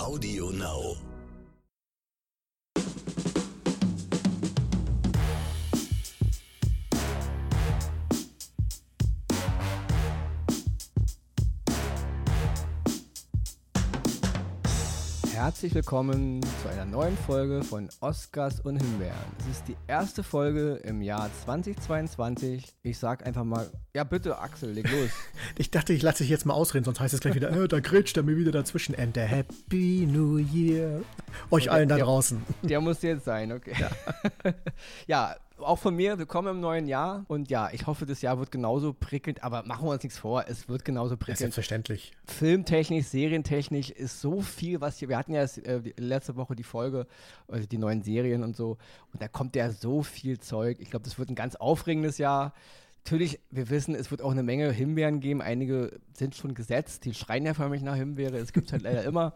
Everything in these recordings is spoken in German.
Audio Now. Herzlich willkommen zu einer neuen Folge von Oscars und Himbeeren. Es ist die erste Folge im Jahr 2022. Ich sag einfach mal, ja bitte Axel, leg los. Ich dachte, ich lasse dich jetzt mal ausreden, sonst heißt es gleich wieder, äh, da grätscht er mir wieder dazwischen. And a Happy New Year. Euch Der- allen da der- draußen. Der muss jetzt sein, okay. Ja. ja, auch von mir, willkommen im neuen Jahr. Und ja, ich hoffe, das Jahr wird genauso prickelnd, aber machen wir uns nichts vor, es wird genauso prickelnd. selbstverständlich. Filmtechnisch, Serientechnisch ist so viel, was hier. Wir hatten ja äh, letzte Woche die Folge, also die neuen Serien und so. Und da kommt ja so viel Zeug. Ich glaube, das wird ein ganz aufregendes Jahr. Natürlich, wir wissen, es wird auch eine Menge Himbeeren geben. Einige sind schon gesetzt. Die schreien ja förmlich nach Himbeere. Es gibt es halt leider immer.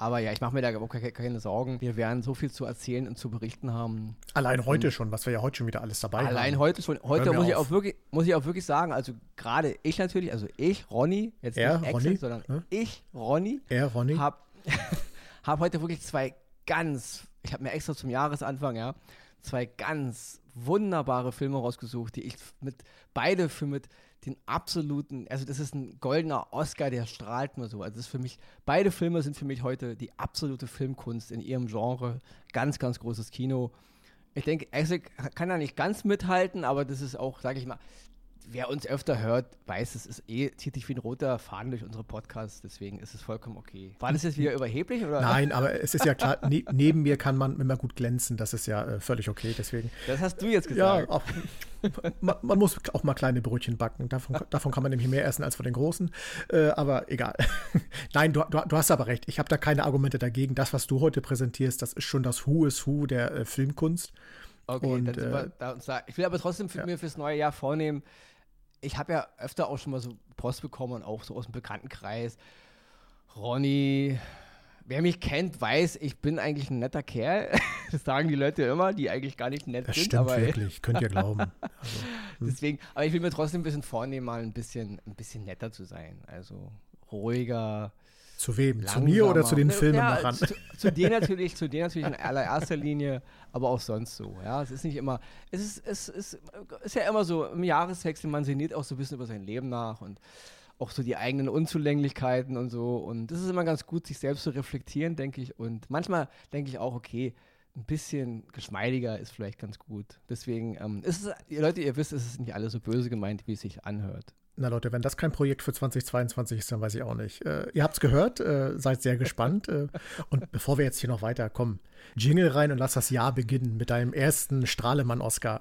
Aber ja, ich mache mir da auch keine, keine Sorgen. Wir werden so viel zu erzählen und zu berichten haben. Allein heute schon, was wir ja heute schon wieder alles dabei haben. Allein heute schon. Heute muss ich, auch wirklich, muss ich auch wirklich sagen, also gerade ich natürlich, also ich, Ronny, jetzt Er, nicht Ronny, sondern ne? ich, Ronny, Er, Ronny. hab, hab heute wirklich zwei ganz, ich habe mir extra zum Jahresanfang, ja, zwei ganz wunderbare Filme rausgesucht, die ich mit, beide für mit den absoluten, also das ist ein goldener Oscar, der strahlt nur so. Also das ist für mich, beide Filme sind für mich heute die absolute Filmkunst in ihrem Genre. Ganz, ganz großes Kino. Ich denke, Isaac kann da nicht ganz mithalten, aber das ist auch, sage ich mal, wer uns öfter hört, weiß, es ist eh, zieht sich wie ein roter Faden durch unsere Podcasts, deswegen ist es vollkommen okay. War das jetzt wieder überheblich oder? Nein, aber es ist ja klar, ne, neben mir kann man immer gut glänzen. Das ist ja äh, völlig okay. Deswegen, Das hast du jetzt ja, gesagt. auch, man, man muss auch mal kleine Brötchen backen. Davon, davon kann man nämlich mehr essen als von den großen. Äh, aber egal. Nein, du, du, du hast aber recht. Ich habe da keine Argumente dagegen. Das, was du heute präsentierst, das ist schon das Who is Who der äh, Filmkunst. Okay, Und, dann sind wir äh, da uns da. Ich will aber trotzdem für ja. mir fürs neue Jahr vornehmen, ich habe ja öfter auch schon mal so Post bekommen und auch so aus dem Bekanntenkreis. Ronny, wer mich kennt, weiß, ich bin eigentlich ein netter Kerl. Das sagen die Leute immer, die eigentlich gar nicht nett Das sind. stimmt aber wirklich. Könnt ihr glauben. Also, deswegen, aber ich will mir trotzdem ein bisschen vornehmen, mal ein bisschen, ein bisschen netter zu sein. Also ruhiger. Zu wem? Zu mir oder zu den langsamer. Filmemachern? Ja, zu, zu dir natürlich, zu dir natürlich in allererster Linie, aber auch sonst so. Ja, es ist nicht immer, es ist, es ist, ist ja immer so im Jahreswechsel, man sinniert auch so ein bisschen über sein Leben nach und auch so die eigenen Unzulänglichkeiten und so. Und das ist immer ganz gut, sich selbst zu reflektieren, denke ich. Und manchmal denke ich auch, okay, ein bisschen geschmeidiger ist vielleicht ganz gut. Deswegen, ähm, ist es, Leute, ihr wisst, es ist nicht alles so böse gemeint, wie es sich anhört. Na Leute, wenn das kein Projekt für 2022 ist, dann weiß ich auch nicht. Äh, ihr habt's gehört, äh, seid sehr gespannt. Äh, und bevor wir jetzt hier noch weiterkommen, Jingle rein und lass das Jahr beginnen mit deinem ersten Strahlemann-Oscar.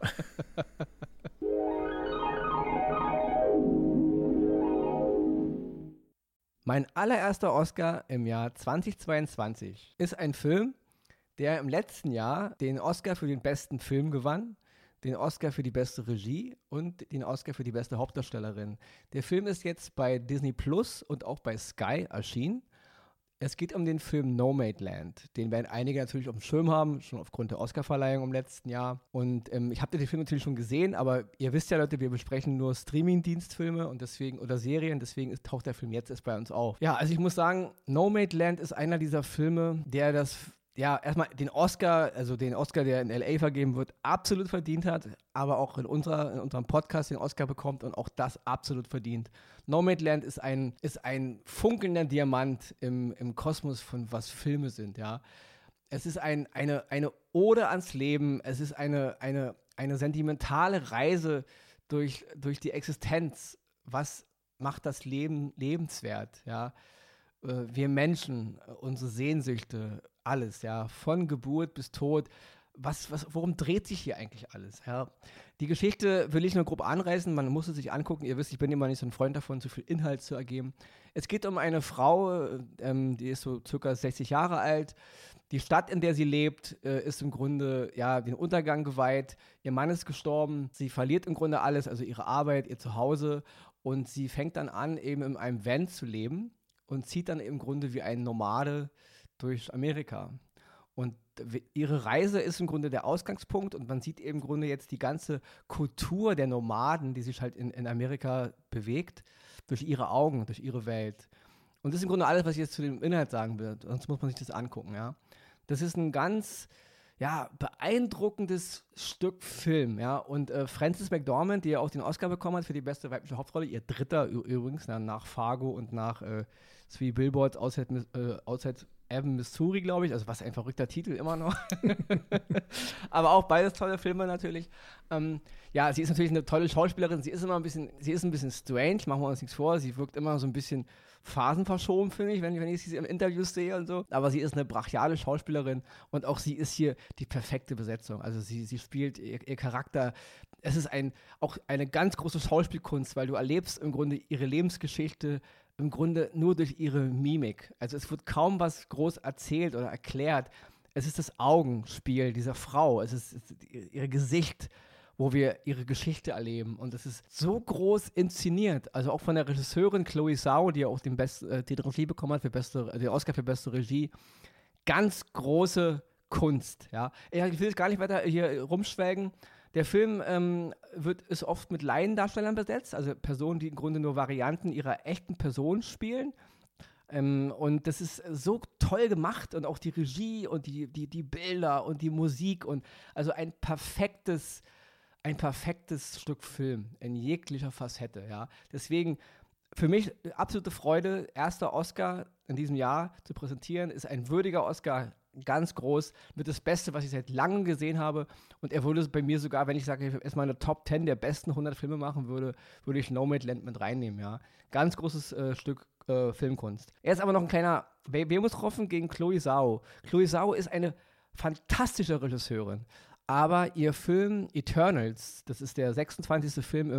Mein allererster Oscar im Jahr 2022 ist ein Film, der im letzten Jahr den Oscar für den besten Film gewann, den Oscar für die beste Regie und den Oscar für die beste Hauptdarstellerin. Der Film ist jetzt bei Disney Plus und auch bei Sky erschienen. Es geht um den Film Nomadland. Den werden einige natürlich auf dem Schirm haben, schon aufgrund der Oscarverleihung im letzten Jahr. Und ähm, ich habe den Film natürlich schon gesehen, aber ihr wisst ja, Leute, wir besprechen nur Streaming-Dienstfilme und deswegen oder Serien, deswegen ist, taucht der Film jetzt erst bei uns auf. Ja, also ich muss sagen, Nomadland ist einer dieser Filme, der das ja, erstmal den Oscar, also den Oscar, der in LA vergeben wird, absolut verdient hat, aber auch in, unserer, in unserem Podcast den Oscar bekommt und auch das absolut verdient. Nomadland ist ein, ist ein funkelnder Diamant im, im Kosmos von was Filme sind, ja. Es ist ein, eine, eine Ode ans Leben, es ist eine, eine, eine sentimentale Reise durch, durch die Existenz. Was macht das Leben lebenswert, ja? Äh, wir Menschen, äh, unsere Sehnsüchte, alles, ja, von Geburt bis Tod. Was, was, worum dreht sich hier eigentlich alles? Ja? Die Geschichte will ich nur grob anreißen, man muss es sich angucken. Ihr wisst, ich bin immer nicht so ein Freund davon, zu viel Inhalt zu ergeben. Es geht um eine Frau, äh, ähm, die ist so circa 60 Jahre alt. Die Stadt, in der sie lebt, äh, ist im Grunde ja den Untergang geweiht. Ihr Mann ist gestorben. Sie verliert im Grunde alles, also ihre Arbeit, ihr Zuhause. Und sie fängt dann an, eben in einem Van zu leben und zieht dann im Grunde wie ein Nomade durch Amerika. Und ihre Reise ist im Grunde der Ausgangspunkt und man sieht im Grunde jetzt die ganze Kultur der Nomaden, die sich halt in, in Amerika bewegt, durch ihre Augen, durch ihre Welt. Und Und das ist im Grunde alles, was ich jetzt zu dem Inhalt sagen will. Sonst muss man sich das angucken, ja. Das ist ein ganz ja, beeindruckendes Stück Film, ja. Und äh, Frances McDormand, die ja auch den Oscar bekommen hat für die beste weibliche Hauptrolle, ihr dritter übrigens, na, nach Fargo und nach äh, Three Billboards Outside, äh, Outside Evan, Missouri, glaube ich. Also was ein verrückter Titel immer noch. Aber auch beides tolle Filme natürlich. Ähm, ja, sie ist natürlich eine tolle Schauspielerin. Sie ist immer ein bisschen, sie ist ein bisschen strange, machen wir uns nichts vor. Sie wirkt immer so ein bisschen phasenverschoben, finde ich, wenn, wenn ich sie im Interviews sehe und so. Aber sie ist eine brachiale Schauspielerin und auch sie ist hier die perfekte Besetzung. Also sie, sie spielt ihr, ihr Charakter. Es ist ein, auch eine ganz große Schauspielkunst, weil du erlebst im Grunde ihre Lebensgeschichte im Grunde nur durch ihre Mimik. Also es wird kaum was groß erzählt oder erklärt. Es ist das Augenspiel dieser Frau, es ist, ist ihr Gesicht, wo wir ihre Geschichte erleben. Und es ist so groß inszeniert. Also auch von der Regisseurin Chloe Zhao, die ja auch den, Best, äh, die Regie bekommen hat für beste, den Oscar für beste Regie. Ganz große Kunst. Ja. Ich will gar nicht weiter hier rumschwelgen. Der Film ähm, wird, ist oft mit Laiendarstellern besetzt, also Personen, die im Grunde nur Varianten ihrer echten Person spielen. Ähm, und das ist so toll gemacht und auch die Regie und die, die, die Bilder und die Musik und also ein perfektes, ein perfektes Stück Film in jeglicher Facette, ja. Deswegen für mich absolute Freude, erster Oscar in diesem Jahr zu präsentieren, ist ein würdiger Oscar ganz groß, mit das Beste, was ich seit langem gesehen habe. Und er würde bei mir sogar, wenn ich sage, ich erstmal eine Top 10 der besten 100 Filme machen würde, würde ich Nomadland mit reinnehmen, ja. Ganz großes äh, Stück äh, Filmkunst. Er ist aber noch ein kleiner Wermutstropfen gegen Chloe Zhao. Chloe Zhao ist eine fantastische Regisseurin. Aber ihr Film Eternals, das ist der 26. Film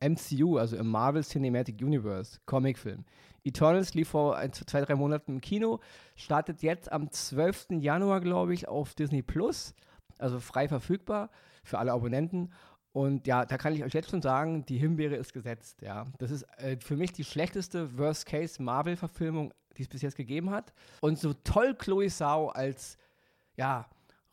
im MCU, also im Marvel Cinematic Universe, Comicfilm. Eternals lief vor ein, zwei, drei Monaten im Kino, startet jetzt am 12. Januar, glaube ich, auf Disney Plus, also frei verfügbar für alle Abonnenten. Und ja, da kann ich euch jetzt schon sagen, die Himbeere ist gesetzt. Ja, das ist äh, für mich die schlechteste Worst-Case-Marvel-Verfilmung, die es bis jetzt gegeben hat. Und so toll Chloe Sau als ja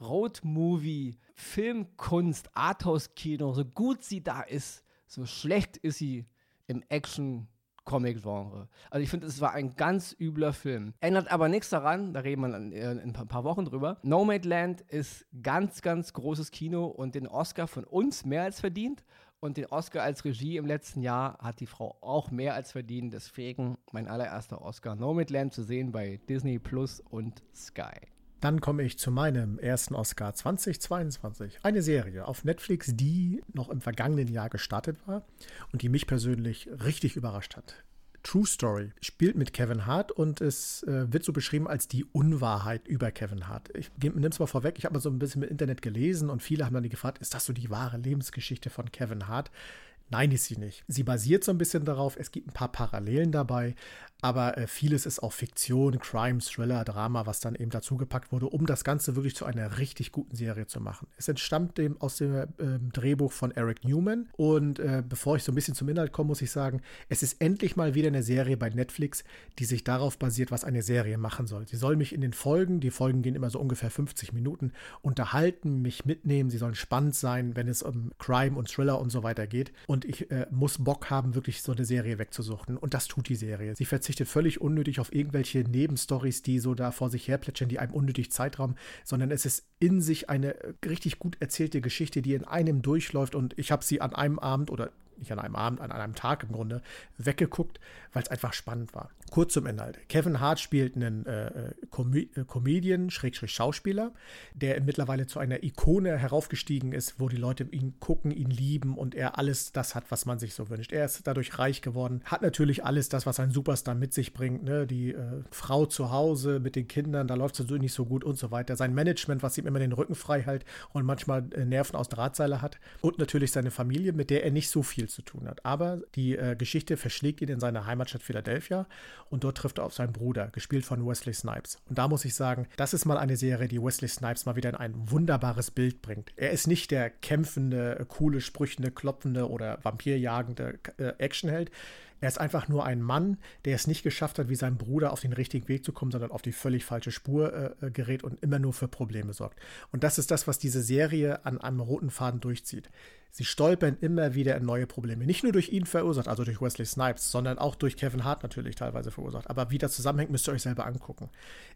Road-Movie, Filmkunst, Arthouse-Kino, so gut sie da ist, so schlecht ist sie im Action Comic-Genre. Also ich finde, es war ein ganz übler Film. Ändert aber nichts daran, da reden wir in, in ein paar Wochen drüber. Nomadland ist ganz, ganz großes Kino und den Oscar von uns mehr als verdient. Und den Oscar als Regie im letzten Jahr hat die Frau auch mehr als verdient. Deswegen mein allererster Oscar Nomadland zu sehen bei Disney Plus und Sky. Dann komme ich zu meinem ersten Oscar 2022. Eine Serie auf Netflix, die noch im vergangenen Jahr gestartet war und die mich persönlich richtig überrascht hat. True Story spielt mit Kevin Hart und es äh, wird so beschrieben als die Unwahrheit über Kevin Hart. Ich nehme es mal vorweg, ich habe mal so ein bisschen im Internet gelesen und viele haben dann gefragt, ist das so die wahre Lebensgeschichte von Kevin Hart? Nein, ist sie nicht. Sie basiert so ein bisschen darauf, es gibt ein paar Parallelen dabei, aber äh, vieles ist auch Fiktion, Crime, Thriller, Drama, was dann eben dazugepackt wurde, um das Ganze wirklich zu einer richtig guten Serie zu machen. Es entstammt dem aus dem äh, Drehbuch von Eric Newman und äh, bevor ich so ein bisschen zum Inhalt komme, muss ich sagen, es ist endlich mal wieder eine Serie bei Netflix, die sich darauf basiert, was eine Serie machen soll. Sie soll mich in den Folgen, die Folgen gehen immer so ungefähr 50 Minuten, unterhalten, mich mitnehmen, sie sollen spannend sein, wenn es um Crime und Thriller und so weiter geht und ich äh, muss Bock haben, wirklich so eine Serie wegzusuchten und das tut die Serie. Sie verzichtet völlig unnötig auf irgendwelche Nebenstories, die so da vor sich her plätschern, die einem unnötig Zeitraum, sondern es ist in sich eine richtig gut erzählte Geschichte, die in einem durchläuft und ich habe sie an einem Abend oder nicht an einem Abend, an einem Tag im Grunde, weggeguckt, weil es einfach spannend war. Kurz zum Inhalt. Kevin Hart spielt einen äh, äh Com Comedian, Schrägstrich Schauspieler, der mittlerweile zu einer Ikone heraufgestiegen ist, wo die Leute ihn gucken, ihn lieben und er alles das hat, was man sich so wünscht. Er ist dadurch reich geworden, hat natürlich alles das, was ein Superstar mit sich bringt, ne? die äh, Frau zu Hause mit den Kindern, da läuft es so nicht so gut und so weiter. Sein Management, was ihm immer den Rücken frei hält und manchmal äh, Nerven aus Drahtseile hat und natürlich seine Familie, mit der er nicht so viel zu tun hat. Aber die äh, Geschichte verschlägt ihn in seine Heimatstadt Philadelphia und dort trifft er auf seinen Bruder, gespielt von Wesley Snipes. Und da muss ich sagen, das ist mal eine Serie, die Wesley Snipes mal wieder in ein wunderbares Bild bringt. Er ist nicht der kämpfende, coole, sprüchende, klopfende oder vampirjagende äh, Actionheld. Er ist einfach nur ein Mann, der es nicht geschafft hat, wie sein Bruder auf den richtigen Weg zu kommen, sondern auf die völlig falsche Spur äh, äh gerät und immer nur für Probleme sorgt. Und das ist das, was diese Serie an einem roten Faden durchzieht. Sie stolpern immer wieder in neue Probleme. Nicht nur durch ihn verursacht, also durch Wesley Snipes, sondern auch durch Kevin Hart natürlich teilweise verursacht. Aber wie das zusammenhängt, müsst ihr euch selber angucken.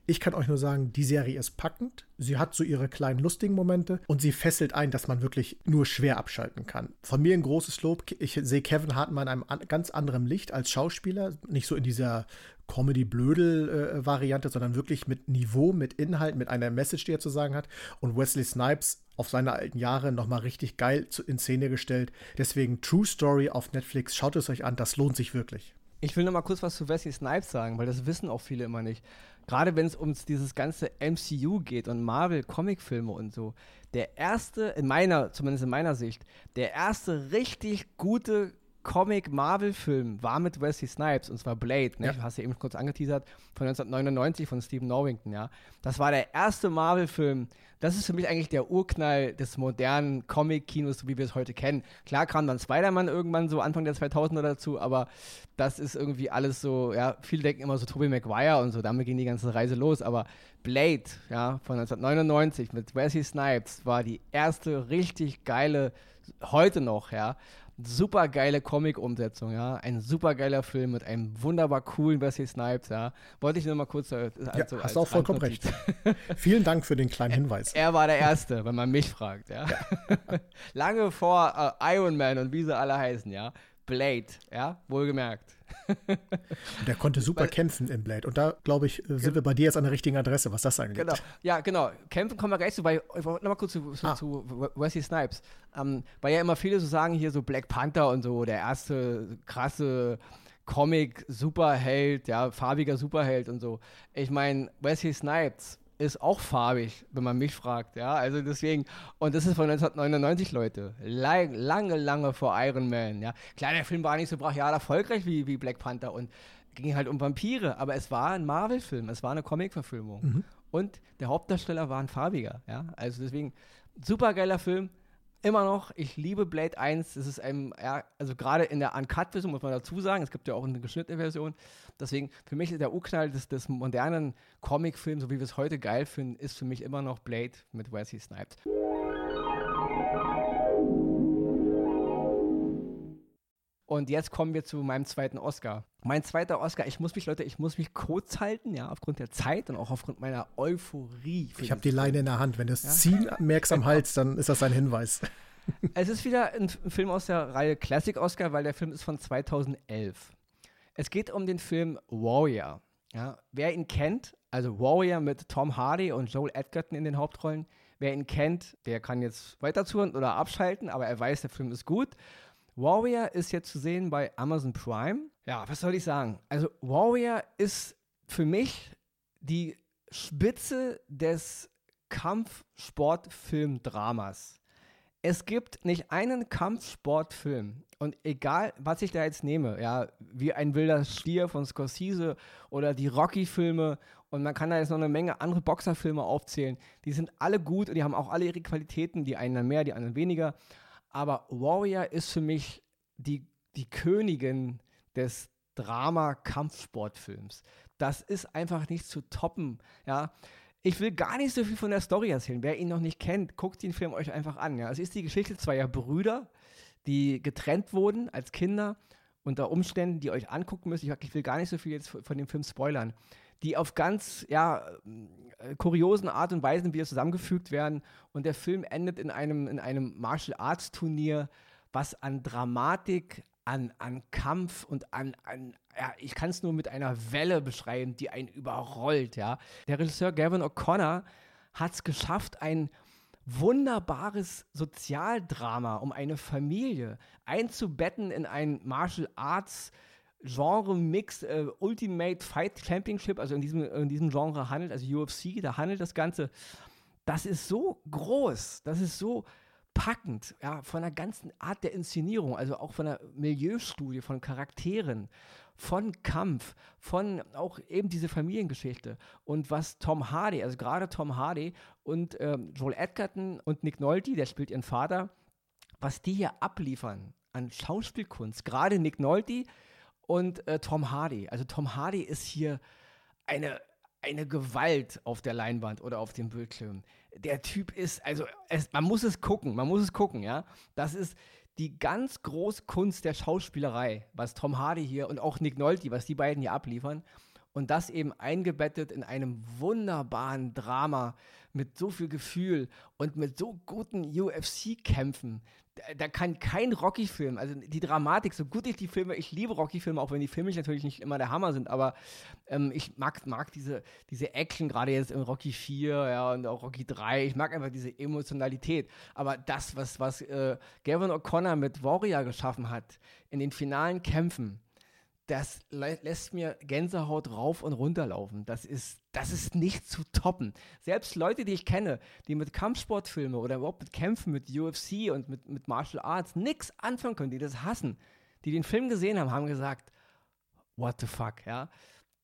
Ich kann euch nur sagen, die Serie ist packend. Sie hat so ihre kleinen lustigen Momente und sie fesselt ein, dass man wirklich nur schwer abschalten kann. Von mir ein großes Lob. Ich sehe Kevin Hart mal in einem ganz anderen Licht als Schauspieler. Nicht so in dieser Comedy-Blödel-Variante, sondern wirklich mit Niveau, mit Inhalt, mit einer Message, die er zu sagen hat. Und Wesley Snipes auf seine alten Jahre nochmal richtig geil in Szene gestellt. Deswegen True Story auf Netflix, schaut es euch an, das lohnt sich wirklich. Ich will noch mal kurz was zu Wesley Snipes sagen, weil das wissen auch viele immer nicht. Gerade wenn es um dieses ganze MCU geht und Marvel-Comicfilme und so. Der erste, in meiner, zumindest in meiner Sicht, der erste richtig gute Comic-Marvel-Film war mit Wesley Snipes und zwar Blade, ne? Ja. Du hast ja eben kurz angeteasert, von 1999 von Stephen Norrington, ja. Das war der erste Marvel-Film. Das ist für mich eigentlich der Urknall des modernen Comic-Kinos, so wie wir es heute kennen. Klar kam dann Spider-Man irgendwann so Anfang der 2000er dazu, aber das ist irgendwie alles so, ja, viele denken immer so Tobey Maguire und so, damit ging die ganze Reise los, aber Blade, ja, von 1999 mit Wesley Snipes war die erste richtig geile, heute noch, ja, super geile Comic-Umsetzung, ja. Ein super geiler Film mit einem wunderbar coolen Wesley Snipes, ja. Wollte ich nur mal kurz. Äh, also, ja, hast auch vollkommen recht. Vielen Dank für den kleinen Hinweis. Er, er war der Erste, wenn man mich fragt, ja. ja. Lange vor uh, Iron Man und wie sie alle heißen, ja. Blade, ja, wohlgemerkt. der konnte super Weil, kämpfen in Blade. Und da, glaube ich, äh, sind wir bei dir jetzt an der richtigen Adresse, was das angeht. Genau, ja, genau. Kämpfen kommen wir gleich zu. Weil, ich wollte nochmal kurz zu, zu, ah. zu, Wesley Snipes. Ähm, weil ja immer viele so sagen, hier so Black Panther und so, der erste krasse Comic-Superheld, ja, farbiger Superheld und so. Ich meine, Wesley Snipes ist auch farbig, wenn man mich fragt, ja, also deswegen, und das ist von 1999, Leute, lange, lange, lange vor Iron Man, ja, klar, der Film war nicht so brachial erfolgreich wie, wie Black Panther und ging halt um Vampire, aber es war ein Marvel-Film, es war eine Comic-Verfilmung. Mhm. und der Hauptdarsteller war ein farbiger, ja, also deswegen, super geiler Film, immer noch, ich liebe Blade 1. Es ist ein, ja, also gerade in der Uncut-Version muss man dazu sagen, es gibt ja auch eine geschnittene Version. Deswegen, für mich ist der Urknall des, des modernen Comicfilms, so wie wir es heute geil finden, ist für mich immer noch Blade mit Wesley Snipes. Und jetzt kommen wir zu meinem zweiten Oscar. Mein zweiter Oscar, ich muss mich, Leute, ich muss mich kurz halten, ja, aufgrund der Zeit und auch aufgrund meiner Euphorie. Ich habe die Leine in der Hand. Wenn du es ja? ziehen merkst am Hals, dann ist das ein Hinweis. Es ist wieder ein Film aus der Reihe Classic Oscar, weil der Film ist von 2011. Es geht um den Film Warrior. Ja, wer ihn kennt, also Warrior mit Tom Hardy und Joel Edgerton in den Hauptrollen, wer ihn kennt, der kann jetzt weiter zuhören oder abschalten, aber er weiß, der Film ist gut. Warrior ist jetzt zu sehen bei Amazon Prime. Ja, was soll ich sagen? Also Warrior ist für mich die Spitze des Kampfsportfilm-Dramas. Es gibt nicht einen Kampfsportfilm und egal, was ich da jetzt nehme, ja, wie ein wilder Stier von Scorsese oder die Rocky-Filme und man kann da jetzt noch eine Menge andere Boxerfilme aufzählen, die sind alle gut und die haben auch alle ihre Qualitäten, die einen mehr, die anderen weniger aber Warrior ist für mich die, die Königin des Drama-Kampfsportfilms. Das ist einfach nicht zu toppen, ja. Ich will gar nicht so viel von der Story erzählen. Wer ihn noch nicht kennt, guckt den Film euch einfach an. Ja. Es ist die Geschichte zweier Brüder, die getrennt wurden als Kinder unter Umständen, die euch angucken müsst. Ich, ich will gar nicht so viel jetzt von dem Film spoilern die auf ganz ja, äh, kuriosen Art und Weisen wieder zusammengefügt werden. Und der Film endet in einem, in einem Martial Arts Turnier, was an Dramatik, an, an Kampf und an, an ja, ich kann es nur mit einer Welle beschreiben, die einen überrollt. Ja. Der Regisseur Gavin O'Connor hat es geschafft, ein wunderbares Sozialdrama um eine Familie einzubetten in ein Martial Arts Genre-Mix äh, Ultimate Fight Championship, also in diesem, in diesem Genre handelt, also UFC, da handelt das Ganze. Das ist so groß, das ist so packend, ja, von der ganzen Art der Inszenierung, also auch von der Milieustudie, von Charakteren, von Kampf, von auch eben diese Familiengeschichte. Und was Tom Hardy, also gerade Tom Hardy und ähm, Joel Edgerton und Nick Nolte, der spielt ihren Vater, was die hier abliefern an Schauspielkunst, gerade Nick Nolte, und äh, Tom Hardy. Also Tom Hardy ist hier eine, eine Gewalt auf der Leinwand oder auf dem Bildschirm. Der Typ ist, also es, man muss es gucken, man muss es gucken, ja. Das ist die ganz große Kunst der Schauspielerei, was Tom Hardy hier und auch Nick Nolte, was die beiden hier abliefern. Und das eben eingebettet in einem wunderbaren Drama mit so viel Gefühl und mit so guten UFC-Kämpfen. Da, da, kann kein Rocky-Film, also die Dramatik, so gut ich die Filme, ich liebe Rocky-Filme, auch wenn die Filme natürlich nicht immer der Hammer sind, aber ähm, ich mag, mag diese, diese Action, gerade jetzt in Rocky 4 ja, und auch Rocky 3, ich mag einfach diese Emotionalität. Aber das, was, was äh, Gavin O'Connor mit Warrior geschaffen hat, in den finalen Kämpfen, das lässt mir Gänsehaut rauf und runter laufen. Das ist, das ist nicht zu toppen. Selbst Leute, die ich kenne, die mit Kampfsportfilmen oder überhaupt mit Kämpfen, mit UFC und mit, mit Martial Arts nichts anfangen können, die das hassen, die den Film gesehen haben, haben gesagt, what the fuck, ja.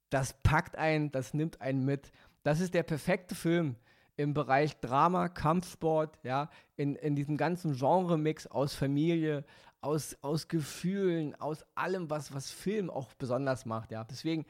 Das packt einen, das nimmt einen mit. Das ist der perfekte Film im Bereich Drama, Kampfsport, ja, in, in diesem ganzen Genre-Mix aus Familie, aus, aus Gefühlen, aus allem, was, was Film auch besonders macht, ja. Deswegen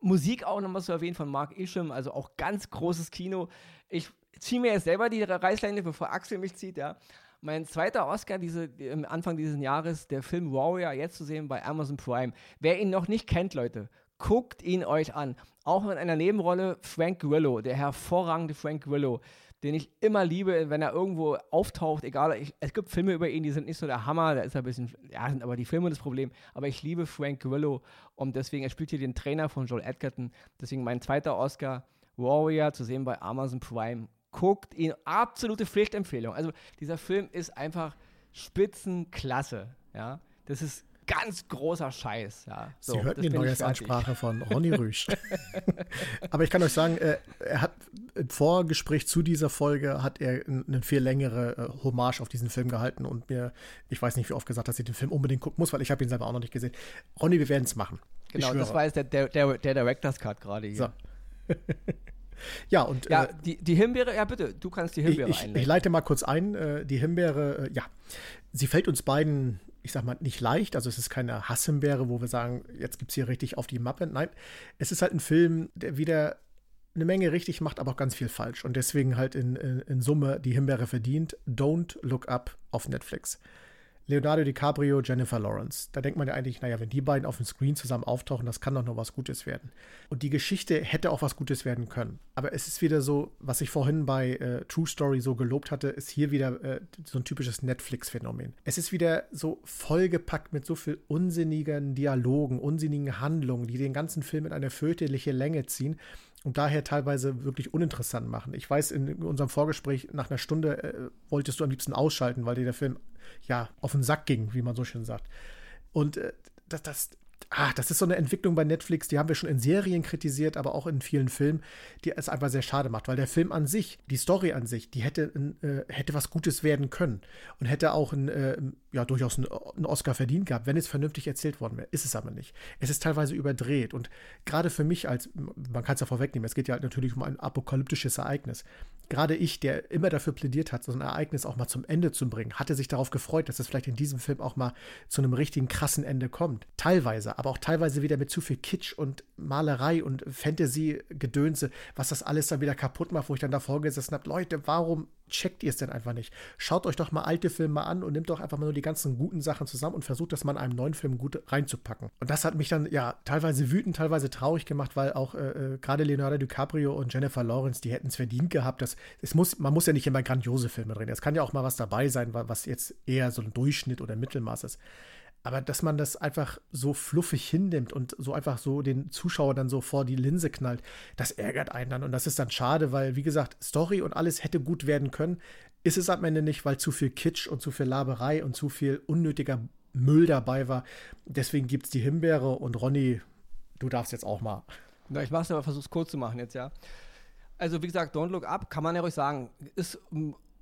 Musik auch nochmal zu erwähnen von Mark Isham, also auch ganz großes Kino. Ich ziehe mir jetzt selber die Reißleine, bevor Axel mich zieht, ja. Mein zweiter Oscar diese, am Anfang dieses Jahres, der Film Warrior, jetzt zu sehen bei Amazon Prime. Wer ihn noch nicht kennt, Leute, guckt ihn euch an. Auch in einer Nebenrolle Frank Grillo, der hervorragende Frank Grillo den ich immer liebe, wenn er irgendwo auftaucht, egal, ich, es gibt Filme über ihn, die sind nicht so der Hammer, da ist er ein bisschen, ja, sind aber die Filme das Problem, aber ich liebe Frank Grillo und deswegen, er spielt hier den Trainer von Joel Edgerton, deswegen mein zweiter Oscar, Warrior, zu sehen bei Amazon Prime, guckt ihn, absolute Pflichtempfehlung, also dieser Film ist einfach Spitzenklasse, ja, das ist ganz großer Scheiß. Ja. So, Sie hörten die Neujahrsansprache von Ronny Rüsch. Aber ich kann euch sagen, äh, er hat im Vorgespräch zu dieser Folge hat er eine viel längere äh, Hommage auf diesen Film gehalten und mir, ich weiß nicht wie oft gesagt, dass ich den Film unbedingt gucken muss, weil ich habe ihn selber auch noch nicht gesehen. Ronny, wir werden es machen. Genau, das war jetzt der, der, der, der Director's Cut gerade hier. So. ja, und. Ja, äh, die, die Himbeere, ja bitte, du kannst die Himbeere ich, ich, ich leite mal kurz ein. Äh, die Himbeere, äh, ja, sie fällt uns beiden ich sag mal, nicht leicht. Also es ist keine Hassenbeere, wo wir sagen, jetzt gibt es hier richtig auf die Mappe. Nein, es ist halt ein Film, der wieder eine Menge richtig macht, aber auch ganz viel falsch. Und deswegen halt in, in, in Summe die Himbeere verdient. Don't Look Up auf Netflix. Leonardo DiCaprio, Jennifer Lawrence. Da denkt man ja eigentlich, naja, wenn die beiden auf dem Screen zusammen auftauchen, das kann doch noch was Gutes werden. Und die Geschichte hätte auch was Gutes werden können. Aber es ist wieder so, was ich vorhin bei äh, True Story so gelobt hatte, ist hier wieder äh, so ein typisches Netflix-Phänomen. Es ist wieder so vollgepackt mit so viel unsinnigen Dialogen, unsinnigen Handlungen, die den ganzen Film in eine fürchterliche Länge ziehen und daher teilweise wirklich uninteressant machen. Ich weiß, in unserem Vorgespräch nach einer Stunde äh, wolltest du am liebsten ausschalten, weil dir der Film ja auf den Sack ging, wie man so schön sagt. Und äh, das, das, ah, das ist so eine Entwicklung bei Netflix, die haben wir schon in Serien kritisiert, aber auch in vielen Filmen, die es einfach sehr schade macht, weil der Film an sich, die Story an sich, die hätte, äh, hätte was Gutes werden können und hätte auch ein, äh, ja, durchaus einen, Oscar verdient gehabt, wenn es vernünftig erzählt worden wäre. Ist es aber nicht. Es ist teilweise überdreht und gerade für mich als, man kann es ja vorwegnehmen, es geht ja halt natürlich um ein apokalyptisches Ereignis. Gerade ich, der immer dafür plädiert hat, so ein Ereignis auch mal zum Ende zu bringen, hatte sich darauf gefreut, dass es vielleicht in diesem Film auch mal zu einem richtigen krassen Ende kommt. Teilweise, aber auch teilweise wieder mit zu viel Kitsch und Malerei und Fantasy-Gedönse, was das alles dann wieder kaputt macht, wo ich dann davor gesessen habe, Leute, warum checkt ihr es denn einfach nicht? Schaut euch doch mal alte Filme an und nimmt doch einfach mal nur die ganzen guten Sachen zusammen und versucht das mal in einem neuen Film gut reinzupacken. Und das hat mich dann ja teilweise wütend, teilweise traurig gemacht, weil auch äh, äh gerade Leonardo DiCaprio und Jennifer Lawrence, die hätten es verdient gehabt, dass es muss, man muss ja nicht immer grandiose Filme drehen. Es kann ja auch mal was dabei sein, was jetzt eher so ein Durchschnitt oder Mittelmaß ist. Aber dass man das einfach so fluffig hinnimmt und so einfach so den Zuschauer dann so vor die Linse knallt, das ärgert einen dann. Und das ist dann schade, weil, wie gesagt, Story und alles hätte gut werden können. Ist es am Ende nicht, weil zu viel Kitsch und zu viel Laberei und zu viel unnötiger Müll dabei war. Deswegen gibt es die Himbeere und Ronny, du darfst jetzt auch mal. Na, ich mach's aber, versuch's kurz zu machen jetzt, ja. Also, wie gesagt, Don't Look Up, kann man ja ruhig sagen, ist,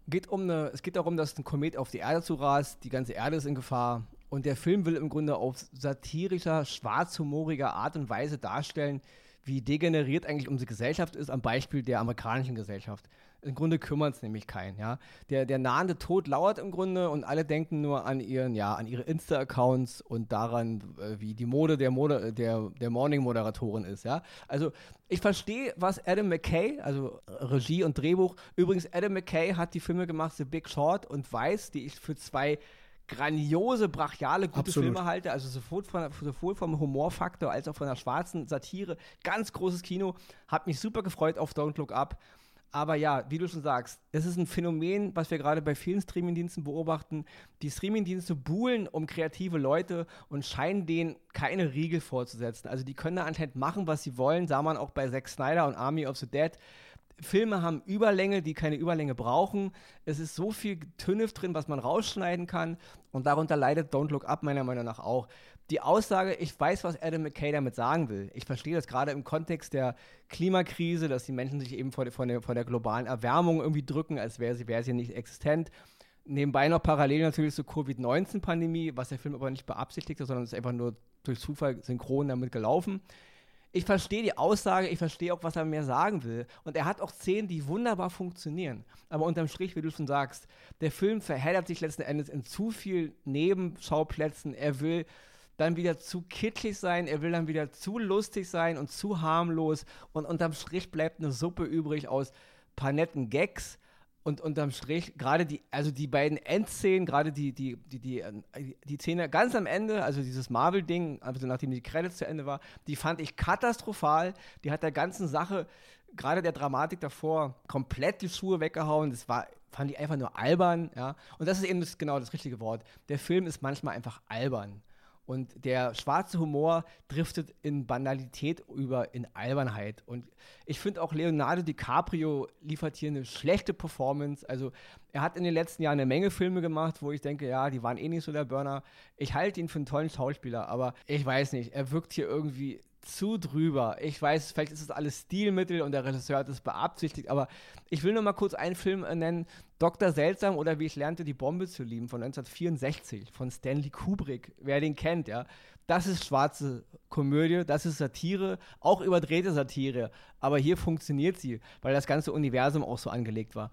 geht um eine, es geht darum, dass ein Komet auf die Erde zu rast, die ganze Erde ist in Gefahr und der Film will im Grunde auf satirischer, schwarzhumoriger Art und Weise darstellen, wie degeneriert eigentlich unsere Gesellschaft ist, am Beispiel der amerikanischen Gesellschaft. Im Grunde kümmert es nämlich keinen, ja. Der, der nahende Tod lauert im Grunde und alle denken nur an ihren, ja, an ihre Insta-Accounts und daran, äh, wie die Mode der Mode, der, der Morning-Moderatorin ist, ja. Also ich verstehe, was Adam McKay, also Regie und Drehbuch, übrigens Adam McKay hat die Filme gemacht, The Big Short und Weiß, die ich für zwei grandiose, brachiale, gute Absolut. Filme halte. Also sowohl, von, sowohl vom Humorfaktor als auch von der schwarzen Satire. Ganz großes Kino. Hat mich super gefreut auf Don't Look Up. Aber ja, wie du schon sagst, das ist ein Phänomen, was wir gerade bei vielen Streamingdiensten beobachten. Die Streamingdienste buhlen um kreative Leute und scheinen denen keine Riegel vorzusetzen. Also die können da anscheinend machen, was sie wollen, sah man auch bei Zack Snyder und Army of the Dead. Filme haben Überlänge, die keine Überlänge brauchen. Es ist so viel Tünnef drin, was man rausschneiden kann. Und darunter leidet Don't Look Up meiner Meinung nach auch. Die Aussage, ich weiß, was Adam McKay damit sagen will. Ich verstehe das gerade im Kontext der Klimakrise, dass die Menschen sich eben vor, vor, der, vor der globalen Erwärmung irgendwie drücken, als wäre sie, wär sie nicht existent. Nebenbei noch parallel natürlich zur Covid-19-Pandemie, was der Film aber nicht beabsichtigt hat, sondern ist einfach nur durch Zufall synchron damit gelaufen ich verstehe die Aussage, ich verstehe auch, was er mir sagen will. Und er hat auch Szenen, die wunderbar funktionieren. Aber unterm Strich, wie du schon sagst, der Film verheddert sich letzten Endes in zu viel Nebenschauplätzen. Er will dann wieder zu kitschig sein, er will dann wieder zu lustig sein und zu harmlos. Und unterm Strich bleibt eine Suppe übrig aus paar netten Gags und unterm Strich, gerade die, also die beiden Endszenen, gerade die, die, die, die, die Szene ganz am Ende, also dieses Marvel-Ding, also nachdem die Credits zu Ende war, die fand ich katastrophal. Die hat der ganzen Sache, gerade der Dramatik davor, komplett die Schuhe weggehauen. Das war, fand ich einfach nur albern, ja. Und das ist eben das, genau das richtige Wort. Der Film ist manchmal einfach albern. Und der schwarze Humor driftet in Banalität über, in Albernheit. Und ich finde auch Leonardo DiCaprio liefert hier eine schlechte Performance. Also er hat in den letzten Jahren eine Menge Filme gemacht, wo ich denke, ja, die waren eh nicht so der Burner. Ich halte ihn für einen tollen Schauspieler, aber ich weiß nicht, er wirkt hier irgendwie zu drüber. Ich weiß, vielleicht ist es alles Stilmittel und der Regisseur hat es beabsichtigt, aber ich will nur mal kurz einen Film äh, nennen, Dr. Seltsam oder Wie ich lernte, die Bombe zu lieben von 1964 von Stanley Kubrick. Wer den kennt, ja. Das ist schwarze Komödie, das ist Satire, auch überdrehte Satire, aber hier funktioniert sie, weil das ganze Universum auch so angelegt war.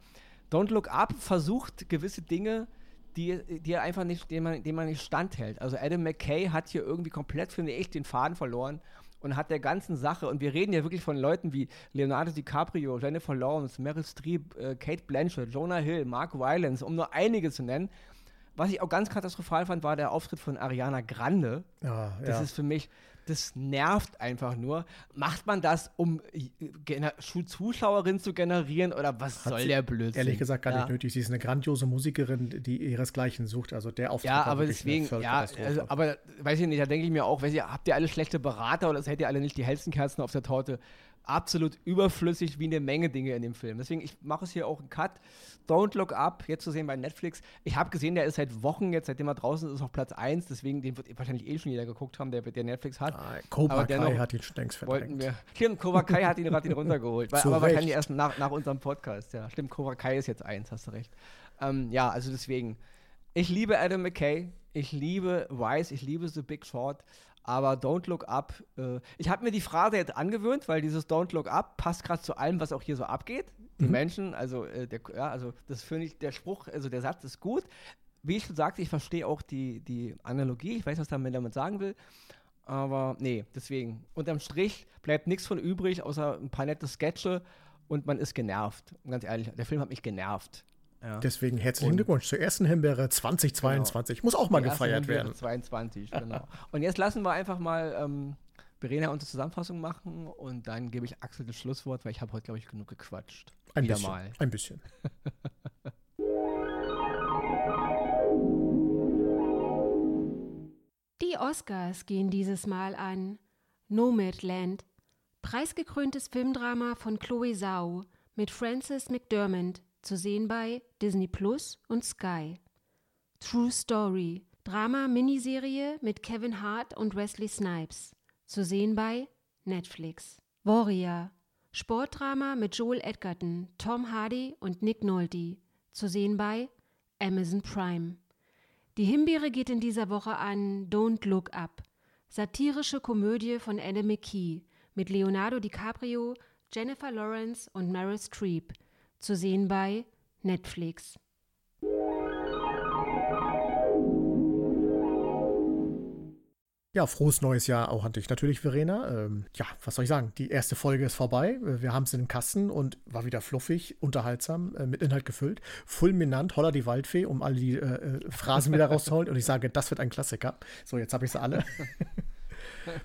Don't Look Up versucht gewisse Dinge die, die einfach nicht, dem man, dem man nicht standhält. Also Adam McKay hat hier irgendwie komplett, finde ich, den Faden verloren und hat der ganzen Sache, und wir reden ja wirklich von Leuten wie Leonardo DiCaprio, Jennifer Lawrence, Meryl Streep, äh, Kate Blanchett, Jonah Hill, Mark Rylance, um nur einige zu nennen. Was ich auch ganz katastrophal fand, war der Auftritt von Ariana Grande. Ja, das ja. ist für mich, das nervt einfach nur. Macht man das, um Zuschauerinnen zu generieren oder was Hat soll der Blödsinn? Ehrlich gesagt gar ja. nicht nötig. Sie ist eine grandiose Musikerin, die ihresgleichen sucht. Also der Auftritt Ja, aber deswegen, ja, also, aber weiß ich nicht, da denke ich mir auch, weiß ich, habt ihr alle schlechte Berater oder seid ihr alle nicht die hellsten Kerzen auf der Torte? Absolut überflüssig wie eine Menge Dinge in dem Film. Deswegen, ich mache es hier auch einen Cut. Don't Look Up, jetzt zu sehen bei Netflix. Ich habe gesehen, der ist seit Wochen jetzt, seitdem er draußen ist, auf Platz 1. Deswegen, den wird wahrscheinlich eh schon jeder geguckt haben, der, der Netflix hat. Ah, Cobra Kai hat ihn längst verdrängt. Wir, stimmt, Cobra Kai hat ihn gerade ihn runtergeholt. weil, aber wahrscheinlich erst nach, nach unserem Podcast. Ja, stimmt, Cobra Kai ist jetzt 1, hast du recht. Ähm, ja, also deswegen. Ich liebe Adam McKay. Ich liebe Wise. Ich liebe The Big Short. Aber Don't Look Up, äh, ich habe mir die Phrase jetzt angewöhnt, weil dieses Don't Look Up passt gerade zu allem, was auch hier so abgeht. Die mhm. Menschen, also, äh, der, ja, also das finde ich, der Spruch, also der Satz ist gut. Wie ich schon sagte, ich verstehe auch die, die Analogie, ich weiß, was damit damit sagen will. Aber nee, deswegen. Unterm Strich bleibt nichts von übrig, außer ein paar nette Sketche und man ist genervt. Ganz ehrlich, der Film hat mich genervt. Ja. Deswegen herzlichen Glückwunsch zur ersten Himbeere 2022. Genau. Muss auch mal gefeiert werden. 22, genau. und jetzt lassen wir einfach mal ähm, Verena unsere Zusammenfassung machen und dann gebe ich Axel das Schlusswort, weil ich habe heute, glaube ich, genug gequatscht. Ein Wieder bisschen. Mal. Ein bisschen. Die Oscars gehen dieses Mal an Nomadland, preisgekröntes Filmdrama von Chloe Zhao mit Frances McDermott zu sehen bei Disney Plus und Sky. True Story, Drama-Miniserie mit Kevin Hart und Wesley Snipes, zu sehen bei Netflix. Warrior, Sportdrama mit Joel Edgerton, Tom Hardy und Nick Nolte, zu sehen bei Amazon Prime. Die Himbeere geht in dieser Woche an Don't Look Up, satirische Komödie von Adam McKee mit Leonardo DiCaprio, Jennifer Lawrence und Meryl Streep. Zu sehen bei Netflix. Ja, frohes neues Jahr auch an dich natürlich, Verena. Ähm, ja, was soll ich sagen? Die erste Folge ist vorbei. Äh, wir haben es in den Kasten und war wieder fluffig, unterhaltsam, äh, mit Inhalt gefüllt. Fulminant, holler die Waldfee, um alle die äh, äh Phrasen wieder rauszuholen. Und ich sage, das wird ein Klassiker. So, jetzt habe ich sie alle.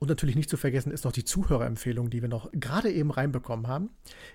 Und natürlich nicht zu vergessen ist noch die Zuhörerempfehlung, die wir noch gerade eben reinbekommen haben.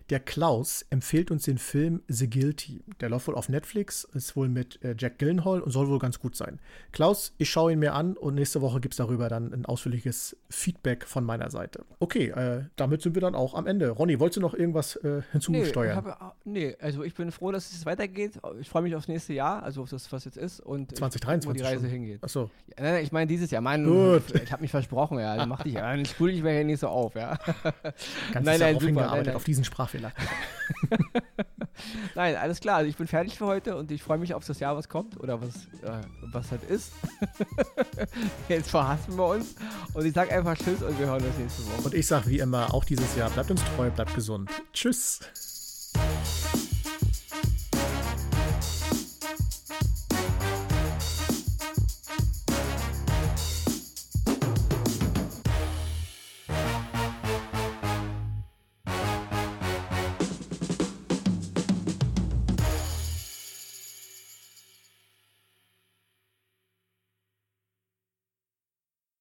Der Klaus empfiehlt uns den Film The Guilty. Der läuft wohl auf Netflix, ist wohl mit äh, Jack Gyllenhaal und soll wohl ganz gut sein. Klaus, ich schaue ihn mir an und nächste Woche gibt es darüber dann ein ausführliches Feedback von meiner Seite. Okay, äh, damit sind wir dann auch am Ende. Ronny, wolltest du noch irgendwas äh, hinzusteuern? Nee, hab, nee, also ich bin froh, dass es weitergeht. Ich freue mich aufs nächste Jahr, also auf das, was jetzt ist. Und 2023 wo die Reise schon. hingeht. Achso. Ja, nein, ich meine dieses Jahr. Mein, Gut. Ich, ich habe mich versprochen, ja. Also mach dich, dann spule ich mir hier nicht so auf, ja. Ganz nein, nein, super, nein, nein. auf diesen Sprachfehler. nein, alles klar. Also ich bin fertig für heute und ich freue mich auf das Jahr, was kommt oder was, äh, was halt ist. Jetzt verhassen wir uns und ich sage einfach Tschüss und wir hören uns nächste Woche. Und ich sage wie immer, auch dieses Jahr, bleibt uns treu, bleibt gesund. Tschüss.